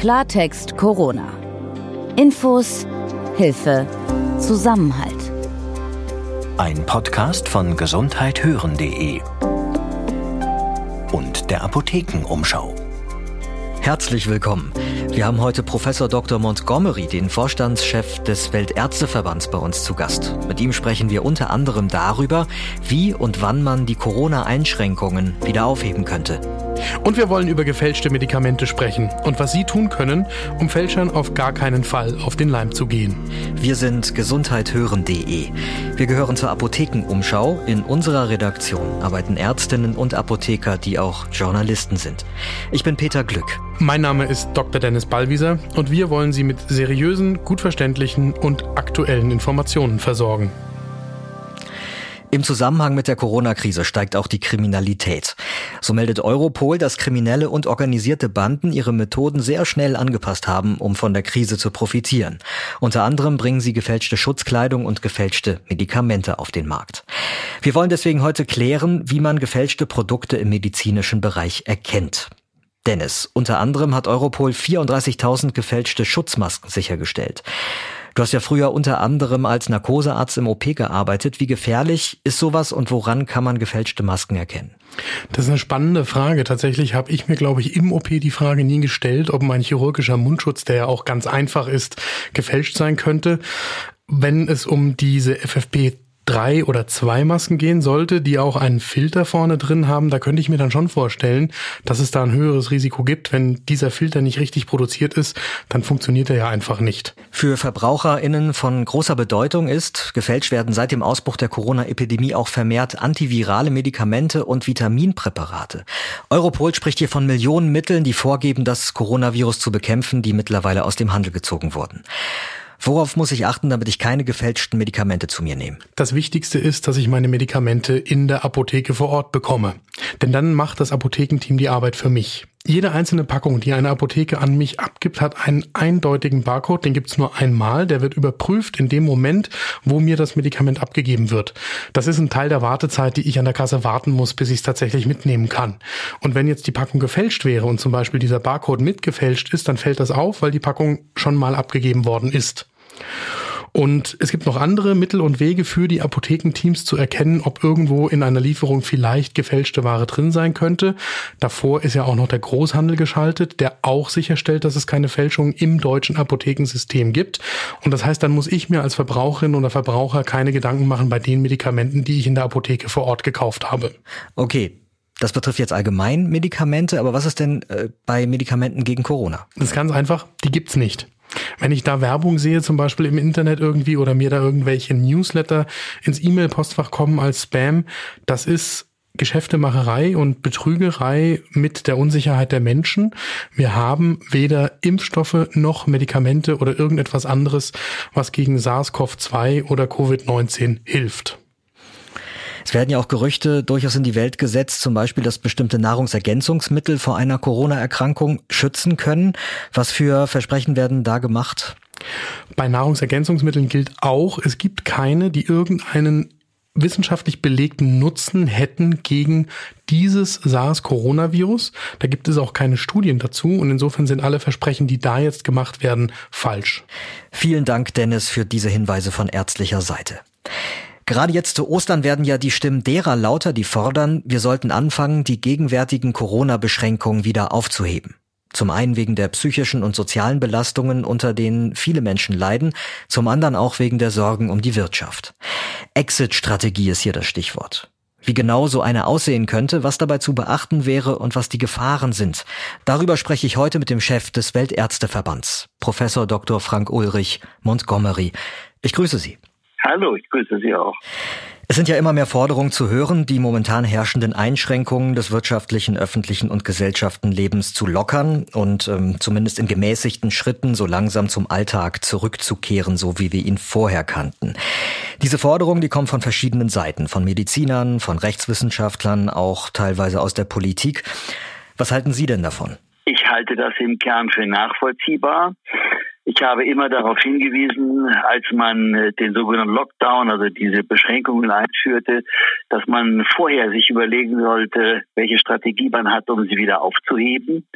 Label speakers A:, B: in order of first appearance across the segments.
A: Klartext Corona. Infos, Hilfe, Zusammenhalt.
B: Ein Podcast von gesundheithören.de und der Apothekenumschau.
C: Herzlich willkommen. Wir haben heute Professor Dr. Montgomery, den Vorstandschef des Weltärzteverbands, bei uns zu Gast. Mit ihm sprechen wir unter anderem darüber, wie und wann man die Corona-Einschränkungen wieder aufheben könnte.
D: Und wir wollen über gefälschte Medikamente sprechen und was Sie tun können, um Fälschern auf gar keinen Fall auf den Leim zu gehen.
C: Wir sind gesundheithören.de. Wir gehören zur Apothekenumschau. In unserer Redaktion arbeiten Ärztinnen und Apotheker, die auch Journalisten sind. Ich bin Peter Glück.
D: Mein Name ist Dr. Dennis Ballwieser und wir wollen Sie mit seriösen, gut verständlichen und aktuellen Informationen versorgen.
C: Im Zusammenhang mit der Corona-Krise steigt auch die Kriminalität. So meldet Europol, dass Kriminelle und organisierte Banden ihre Methoden sehr schnell angepasst haben, um von der Krise zu profitieren. Unter anderem bringen sie gefälschte Schutzkleidung und gefälschte Medikamente auf den Markt. Wir wollen deswegen heute klären, wie man gefälschte Produkte im medizinischen Bereich erkennt. Dennis, unter anderem hat Europol 34.000 gefälschte Schutzmasken sichergestellt. Du hast ja früher unter anderem als Narkosearzt im OP gearbeitet. Wie gefährlich ist sowas und woran kann man gefälschte Masken erkennen?
D: Das ist eine spannende Frage. Tatsächlich habe ich mir, glaube ich, im OP die Frage nie gestellt, ob mein chirurgischer Mundschutz, der ja auch ganz einfach ist, gefälscht sein könnte. Wenn es um diese FFP drei oder zwei Masken gehen sollte, die auch einen Filter vorne drin haben, da könnte ich mir dann schon vorstellen, dass es da ein höheres Risiko gibt. Wenn dieser Filter nicht richtig produziert ist, dann funktioniert er ja einfach nicht.
C: Für VerbraucherInnen von großer Bedeutung ist, gefälscht werden seit dem Ausbruch der Corona-Epidemie auch vermehrt antivirale Medikamente und Vitaminpräparate. Europol spricht hier von Millionen Mitteln, die vorgeben, das Coronavirus zu bekämpfen, die mittlerweile aus dem Handel gezogen wurden. Worauf muss ich achten, damit ich keine gefälschten Medikamente zu mir nehme?
D: Das Wichtigste ist, dass ich meine Medikamente in der Apotheke vor Ort bekomme. Denn dann macht das Apothekenteam die Arbeit für mich. Jede einzelne Packung, die eine Apotheke an mich abgibt, hat einen eindeutigen Barcode. Den gibt's nur einmal. Der wird überprüft in dem Moment, wo mir das Medikament abgegeben wird. Das ist ein Teil der Wartezeit, die ich an der Kasse warten muss, bis ich es tatsächlich mitnehmen kann. Und wenn jetzt die Packung gefälscht wäre und zum Beispiel dieser Barcode mitgefälscht ist, dann fällt das auf, weil die Packung schon mal abgegeben worden ist. Und es gibt noch andere Mittel und Wege für die Apothekenteams zu erkennen, ob irgendwo in einer Lieferung vielleicht gefälschte Ware drin sein könnte. Davor ist ja auch noch der Großhandel geschaltet, der auch sicherstellt, dass es keine Fälschung im deutschen Apothekensystem gibt. Und das heißt, dann muss ich mir als Verbraucherin oder Verbraucher keine Gedanken machen bei den Medikamenten, die ich in der Apotheke vor Ort gekauft habe.
C: Okay, das betrifft jetzt allgemein Medikamente, aber was ist denn äh, bei Medikamenten gegen Corona?
D: Das ist ganz einfach, die gibt's nicht. Wenn ich da Werbung sehe, zum Beispiel im Internet irgendwie oder mir da irgendwelche Newsletter ins E-Mail-Postfach kommen als Spam, das ist Geschäftemacherei und Betrügerei mit der Unsicherheit der Menschen. Wir haben weder Impfstoffe noch Medikamente oder irgendetwas anderes, was gegen SARS-CoV-2 oder Covid-19 hilft.
C: Es werden ja auch Gerüchte durchaus in die Welt gesetzt, zum Beispiel, dass bestimmte Nahrungsergänzungsmittel vor einer Corona-Erkrankung schützen können. Was für Versprechen werden da gemacht?
D: Bei Nahrungsergänzungsmitteln gilt auch, es gibt keine, die irgendeinen wissenschaftlich belegten Nutzen hätten gegen dieses SARS-Coronavirus. Da gibt es auch keine Studien dazu und insofern sind alle Versprechen, die da jetzt gemacht werden, falsch.
C: Vielen Dank, Dennis, für diese Hinweise von ärztlicher Seite. Gerade jetzt zu Ostern werden ja die Stimmen derer lauter, die fordern, wir sollten anfangen, die gegenwärtigen Corona-Beschränkungen wieder aufzuheben. Zum einen wegen der psychischen und sozialen Belastungen, unter denen viele Menschen leiden, zum anderen auch wegen der Sorgen um die Wirtschaft. Exit-Strategie ist hier das Stichwort. Wie genau so eine aussehen könnte, was dabei zu beachten wäre und was die Gefahren sind. Darüber spreche ich heute mit dem Chef des Weltärzteverbands, Professor Dr. Frank Ulrich Montgomery. Ich grüße Sie.
E: Hallo, ich grüße Sie auch.
C: Es sind ja immer mehr Forderungen zu hören, die momentan herrschenden Einschränkungen des wirtschaftlichen, öffentlichen und Gesellschaftenlebens zu lockern und ähm, zumindest in gemäßigten Schritten so langsam zum Alltag zurückzukehren, so wie wir ihn vorher kannten. Diese Forderungen, die kommen von verschiedenen Seiten, von Medizinern, von Rechtswissenschaftlern, auch teilweise aus der Politik. Was halten Sie denn davon?
E: Ich halte das im Kern für nachvollziehbar. Ich habe immer darauf hingewiesen, als man äh, den sogenannten Lockdown, also diese Beschränkungen einführte, dass man vorher sich überlegen sollte, welche Strategie man hat, um sie wieder aufzuheben.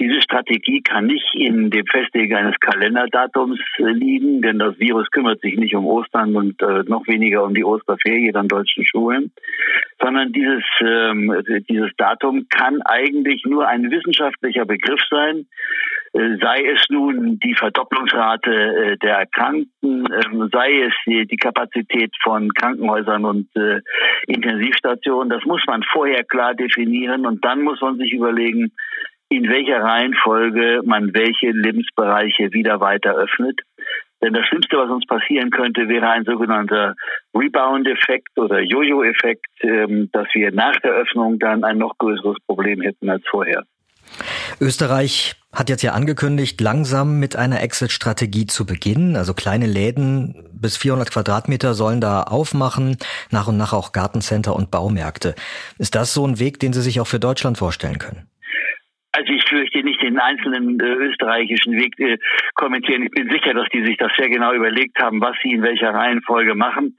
E: Diese Strategie kann nicht in dem Festlegen eines Kalenderdatums äh, liegen, denn das Virus kümmert sich nicht um Ostern und äh, noch weniger um die Osterferien an deutschen Schulen, sondern dieses, ähm, dieses Datum kann eigentlich nur ein wissenschaftlicher Begriff sein, sei es nun die Verdopplungsrate äh, der Erkrankten, äh, sei es die, die, Kapazität von Krankenhäusern und äh, Intensivstationen. Das muss man vorher klar definieren und dann muss man sich überlegen, in welcher Reihenfolge man welche Lebensbereiche wieder weiter öffnet. Denn das Schlimmste, was uns passieren könnte, wäre ein sogenannter Rebound-Effekt oder Jojo-Effekt, ähm, dass wir nach der Öffnung dann ein noch größeres Problem hätten als vorher.
C: Österreich hat jetzt ja angekündigt, langsam mit einer Exit-Strategie zu beginnen. Also kleine Läden bis 400 Quadratmeter sollen da aufmachen, nach und nach auch Gartencenter und Baumärkte. Ist das so ein Weg, den Sie sich auch für Deutschland vorstellen können?
E: Also ich fürchte nicht den einzelnen äh, österreichischen Weg äh, kommentieren. Ich bin sicher, dass die sich das sehr genau überlegt haben, was sie in welcher Reihenfolge machen.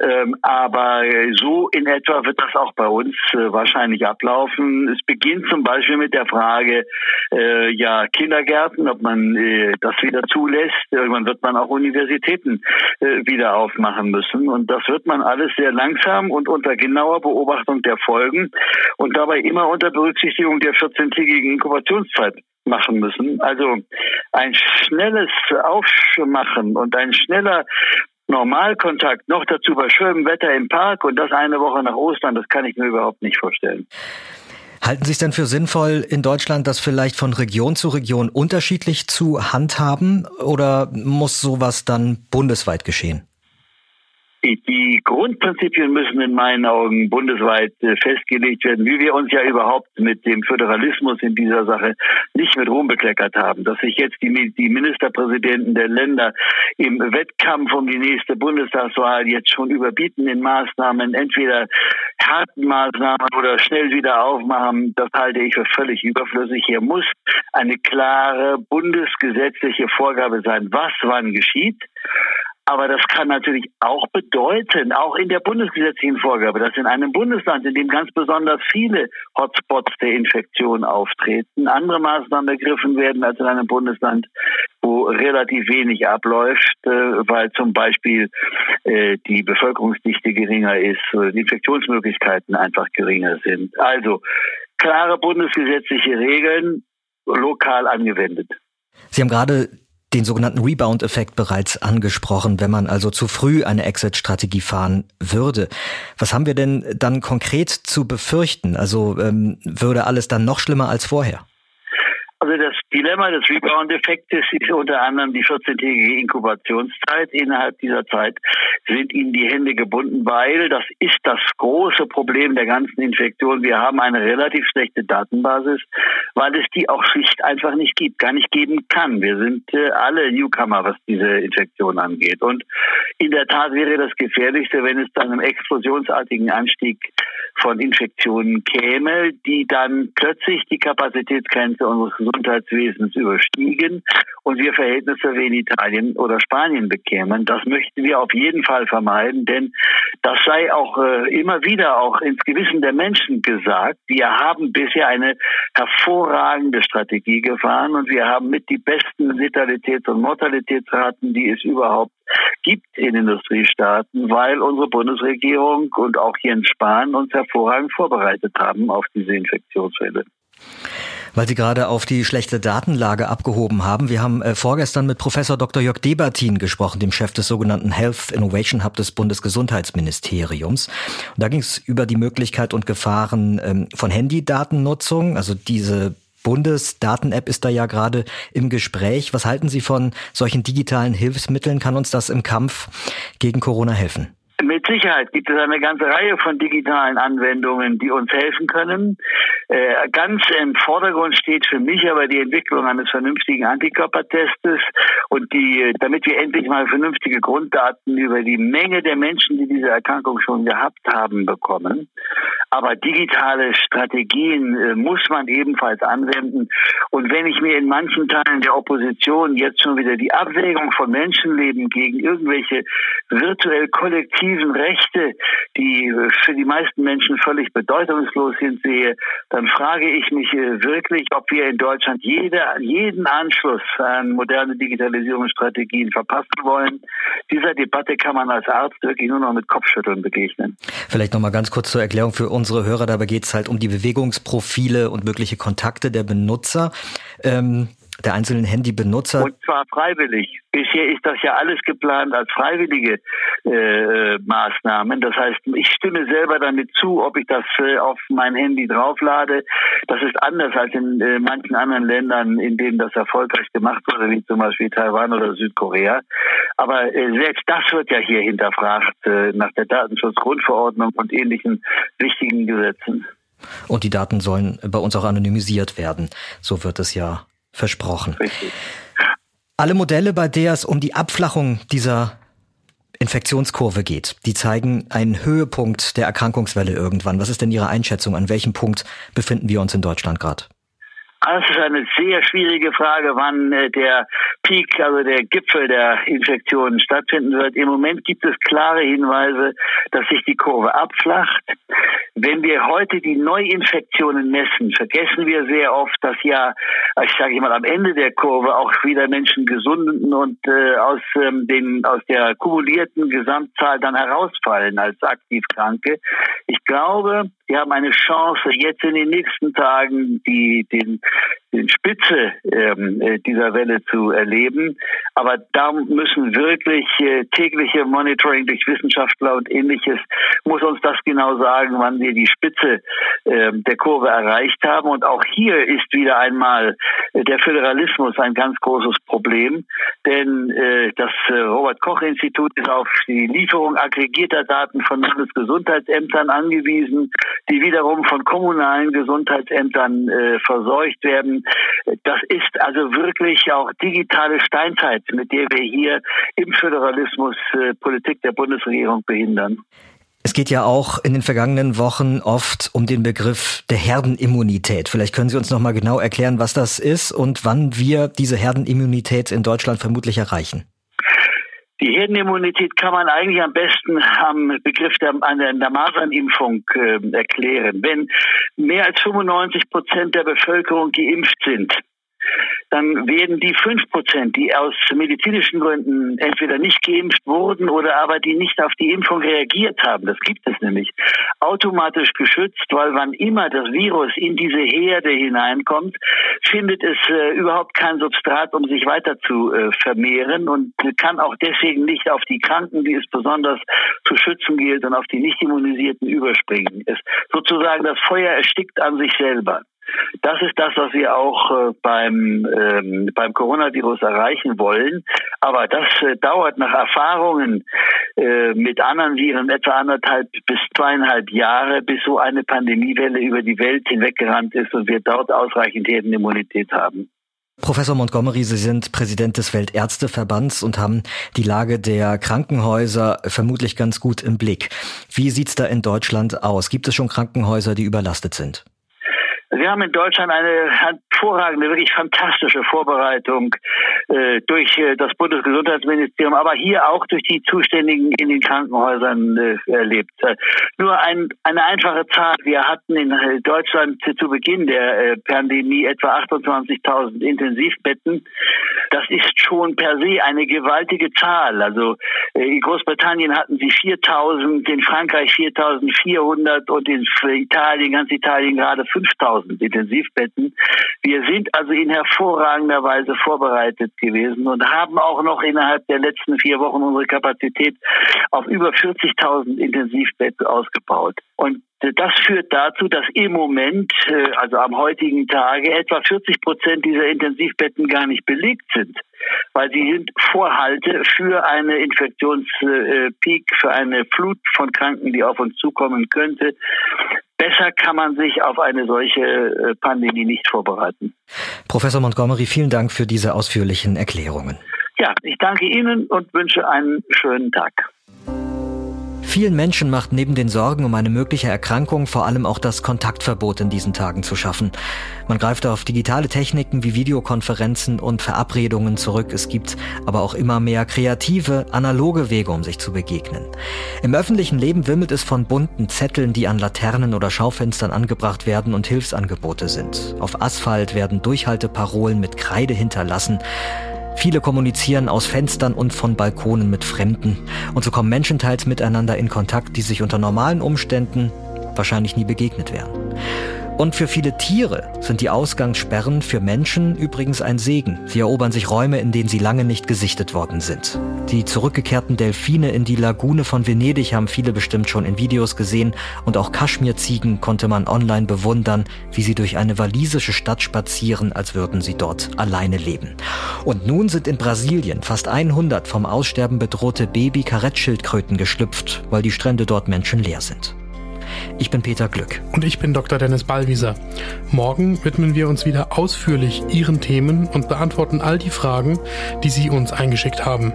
E: Ähm, aber so in etwa wird das auch bei uns äh, wahrscheinlich ablaufen. Es beginnt zum Beispiel mit der Frage, äh, ja, Kindergärten, ob man äh, das wieder zulässt. Irgendwann wird man auch Universitäten äh, wieder aufmachen müssen. Und das wird man alles sehr langsam und unter genauer Beobachtung der Folgen und dabei immer unter Berücksichtigung der 14-tägigen Inkubationszeit machen müssen. Also ein schnelles Aufmachen und ein schneller Normalkontakt, noch dazu bei schönem Wetter im Park und das eine Woche nach Ostern, das kann ich mir überhaupt nicht vorstellen.
C: Halten Sie es denn für sinnvoll, in Deutschland das vielleicht von Region zu Region unterschiedlich zu handhaben oder muss sowas dann bundesweit geschehen?
E: Die Grundprinzipien müssen in meinen Augen bundesweit äh, festgelegt werden, wie wir uns ja überhaupt mit dem Föderalismus in dieser Sache nicht mit Ruhm bekleckert haben. Dass sich jetzt die, die Ministerpräsidenten der Länder im Wettkampf um die nächste Bundestagswahl jetzt schon überbieten in Maßnahmen, entweder harten Maßnahmen oder schnell wieder aufmachen, das halte ich für völlig überflüssig. Hier muss eine klare bundesgesetzliche Vorgabe sein, was wann geschieht. Aber das kann natürlich auch bedeuten, auch in der bundesgesetzlichen Vorgabe, dass in einem Bundesland, in dem ganz besonders viele Hotspots der Infektion auftreten, andere Maßnahmen ergriffen werden als in einem Bundesland, wo relativ wenig abläuft, äh, weil zum Beispiel äh, die Bevölkerungsdichte geringer ist oder die Infektionsmöglichkeiten einfach geringer sind. Also klare bundesgesetzliche Regeln lokal angewendet.
C: Sie haben gerade den sogenannten Rebound-Effekt bereits angesprochen, wenn man also zu früh eine Exit-Strategie fahren würde. Was haben wir denn dann konkret zu befürchten? Also ähm, würde alles dann noch schlimmer als vorher?
E: Also das Dilemma des Rebound-Effektes ist unter anderem die 14-tägige Inkubationszeit. Innerhalb dieser Zeit sind ihnen die Hände gebunden, weil das ist das große Problem der ganzen Infektion. Wir haben eine relativ schlechte Datenbasis, weil es die auch schlicht einfach nicht gibt, gar nicht geben kann. Wir sind äh, alle Newcomer, was diese Infektion angeht. Und in der Tat wäre das Gefährlichste, wenn es zu einem explosionsartigen Anstieg von Infektionen käme, die dann plötzlich die Kapazitätsgrenze unseres Gesundheitswesens überstiegen und wir Verhältnisse wie in Italien oder Spanien bekämen. Das möchten wir auf jeden Fall vermeiden, denn das sei auch äh, immer wieder auch ins Gewissen der Menschen gesagt. Wir haben bisher eine hervorragende Strategie gefahren und wir haben mit die besten Letalitäts- und Mortalitätsraten, die es überhaupt gibt in Industriestaaten, weil unsere Bundesregierung und auch Jens Spahn uns hervorragend vorbereitet haben auf diese Infektionsfälle.
C: Weil Sie gerade auf die schlechte Datenlage abgehoben haben. Wir haben äh, vorgestern mit Professor Dr. Jörg Debertin gesprochen, dem Chef des sogenannten Health Innovation Hub des Bundesgesundheitsministeriums. Und da ging es über die Möglichkeit und Gefahren ähm, von Handydatennutzung, also diese Bundesdaten-App ist da ja gerade im Gespräch. Was halten Sie von solchen digitalen Hilfsmitteln? Kann uns das im Kampf gegen Corona helfen?
E: Sicherheit gibt es eine ganze Reihe von digitalen Anwendungen, die uns helfen können. Äh, ganz im Vordergrund steht für mich aber die Entwicklung eines vernünftigen Antikörpertestes und die, damit wir endlich mal vernünftige Grunddaten über die Menge der Menschen, die diese Erkrankung schon gehabt haben, bekommen. Aber digitale Strategien äh, muss man ebenfalls anwenden. Und wenn ich mir in manchen Teilen der Opposition jetzt schon wieder die Abwägung von Menschenleben gegen irgendwelche virtuell kollektiven Rechte, die für die meisten Menschen völlig bedeutungslos sind, sehe, dann frage ich mich äh, wirklich, ob wir in Deutschland jede, jeden Anschluss an moderne Digitalisierungsstrategien verpassen wollen. Dieser Debatte kann man als Arzt wirklich nur noch mit Kopfschütteln begegnen.
C: Vielleicht noch mal ganz kurz zur Erklärung für unsere Hörer. Dabei geht es halt um die Bewegungsprofile und mögliche Kontakte der Benutzer. Ähm der einzelnen Handybenutzer.
E: Und zwar freiwillig. Bisher ist das ja alles geplant als freiwillige äh, Maßnahmen. Das heißt, ich stimme selber damit zu, ob ich das äh, auf mein Handy drauflade. Das ist anders als in äh, manchen anderen Ländern, in denen das erfolgreich gemacht wurde, wie zum Beispiel Taiwan oder Südkorea. Aber äh, selbst das wird ja hier hinterfragt äh, nach der Datenschutzgrundverordnung und ähnlichen wichtigen Gesetzen.
C: Und die Daten sollen bei uns auch anonymisiert werden. So wird es ja versprochen.
E: Richtig.
C: Alle Modelle, bei der es um die Abflachung dieser Infektionskurve geht, die zeigen einen Höhepunkt der Erkrankungswelle irgendwann. Was ist denn Ihre Einschätzung? An welchem Punkt befinden wir uns in Deutschland gerade?
E: Das ist eine sehr schwierige Frage, wann äh, der Peak, also der Gipfel der Infektionen stattfinden wird. Im Moment gibt es klare Hinweise, dass sich die Kurve abflacht. Wenn wir heute die Neuinfektionen messen, vergessen wir sehr oft, dass ja, ich sage mal, am Ende der Kurve auch wieder Menschen gesunden und äh, aus ähm, den aus der kumulierten Gesamtzahl dann herausfallen als aktiv Kranke. Ich glaube, wir haben eine Chance, jetzt in den nächsten Tagen die, den Spitze ähm, äh, dieser Welle zu erleben. Aber da müssen wirklich äh, tägliche Monitoring durch Wissenschaftler und ähnliches, muss uns das genau sagen, wann wir die Spitze äh, der Kurve erreicht haben. Und auch hier ist wieder einmal äh, der Föderalismus ein ganz großes Problem. Denn das äh, Robert-Koch-Institut ist auf die Lieferung aggregierter Daten von Landesgesundheitsämtern angewiesen die wiederum von kommunalen Gesundheitsämtern äh, verseucht Das ist also wirklich auch digitale Steinzeit, mit der wir hier im Föderalismus äh, Politik der Bundesregierung behindern.
C: Es geht ja auch in den vergangenen Wochen oft um den Begriff der Herdenimmunität. Vielleicht können Sie uns noch mal genau erklären, was das ist und wann wir diese Herdenimmunität in Deutschland vermutlich erreichen.
E: Die Herdenimmunität kann man eigentlich am besten am Begriff der, der Masernimpfung äh, erklären. Wenn mehr als 95 Prozent der Bevölkerung geimpft sind, dann werden die fünf Prozent, die aus medizinischen Gründen entweder nicht geimpft wurden oder aber die nicht auf die Impfung reagiert haben, das gibt es nämlich, automatisch geschützt, weil wann immer das Virus in diese Herde hineinkommt, findet es äh, überhaupt kein Substrat, um sich weiter zu äh, vermehren und kann auch deswegen nicht auf die Kranken, die es besonders zu schützen gilt, und auf die nicht immunisierten überspringen. Es sozusagen das Feuer erstickt an sich selber. Das ist das, was wir auch äh, beim, ähm, beim Coronavirus erreichen wollen. Aber das äh, dauert nach Erfahrungen äh, mit anderen Viren etwa anderthalb bis zweieinhalb Jahre, bis so eine Pandemiewelle über die Welt hinweggerannt ist und wir dort ausreichend Herdenimmunität haben.
C: Professor Montgomery, Sie sind Präsident des Weltärzteverbands und haben die Lage der Krankenhäuser vermutlich ganz gut im Blick. Wie sieht's da in Deutschland aus? Gibt es schon Krankenhäuser, die überlastet sind?
E: Wir haben in Deutschland eine hervorragende, wirklich fantastische Vorbereitung äh, durch äh, das Bundesgesundheitsministerium, aber hier auch durch die Zuständigen in den Krankenhäusern äh, erlebt. Äh, nur ein, eine einfache Zahl. Wir hatten in äh, Deutschland zu Beginn der äh, Pandemie etwa 28.000 Intensivbetten. Das ist schon per se eine gewaltige Zahl. Also in Großbritannien hatten sie 4.000, in Frankreich 4.400 und in Italien, ganz Italien gerade 5.000. 1000 Intensivbetten. Wir sind also in hervorragender Weise vorbereitet gewesen und haben auch noch innerhalb der letzten vier Wochen unsere Kapazität auf über 40.000 Intensivbetten ausgebaut. Und das führt dazu, dass im Moment, äh, also am heutigen Tage, etwa 40 Prozent dieser Intensivbetten gar nicht belegt sind, weil sie sind Vorhalte für eine Infektionspeak, für eine Flut von Kranken, die auf uns zukommen könnte. Besser kann man sich auf eine solche äh, Pandemie nicht vorbereiten.
C: Professor Montgomery, vielen Dank für diese ausführlichen Erklärungen.
E: Ja, ich danke Ihnen und wünsche einen schönen Tag.
C: Vielen Menschen macht neben den Sorgen um eine mögliche Erkrankung vor allem auch das Kontaktverbot in diesen Tagen zu schaffen. Man greift auf digitale Techniken wie Videokonferenzen und Verabredungen zurück. Es gibt aber auch immer mehr kreative, analoge Wege, um sich zu begegnen. Im öffentlichen Leben wimmelt es von bunten Zetteln, die an Laternen oder Schaufenstern angebracht werden und Hilfsangebote sind. Auf Asphalt werden Durchhalteparolen mit Kreide hinterlassen. Viele kommunizieren aus Fenstern und von Balkonen mit Fremden. Und so kommen Menschen teils miteinander in Kontakt, die sich unter normalen Umständen wahrscheinlich nie begegnet wären. Und für viele Tiere sind die Ausgangssperren für Menschen übrigens ein Segen. Sie erobern sich Räume, in denen sie lange nicht gesichtet worden sind. Die zurückgekehrten Delfine in die Lagune von Venedig haben viele bestimmt schon in Videos gesehen und auch Kaschmirziegen konnte man online bewundern, wie sie durch eine walisische Stadt spazieren, als würden sie dort alleine leben. Und nun sind in Brasilien fast 100 vom Aussterben bedrohte Baby-Karettschildkröten geschlüpft, weil die Strände dort menschenleer sind. Ich bin Peter Glück.
D: Und ich bin Dr. Dennis Ballwieser. Morgen widmen wir uns wieder ausführlich Ihren Themen und beantworten all die Fragen, die Sie uns eingeschickt haben.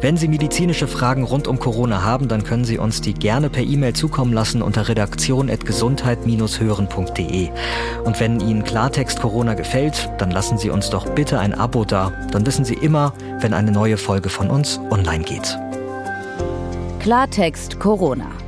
C: Wenn Sie medizinische Fragen rund um Corona haben, dann können Sie uns die gerne per E-Mail zukommen lassen unter redaktion.gesundheit-hören.de. Und wenn Ihnen Klartext Corona gefällt, dann lassen Sie uns doch bitte ein Abo da. Dann wissen Sie immer, wenn eine neue Folge von uns online geht.
A: Klartext Corona.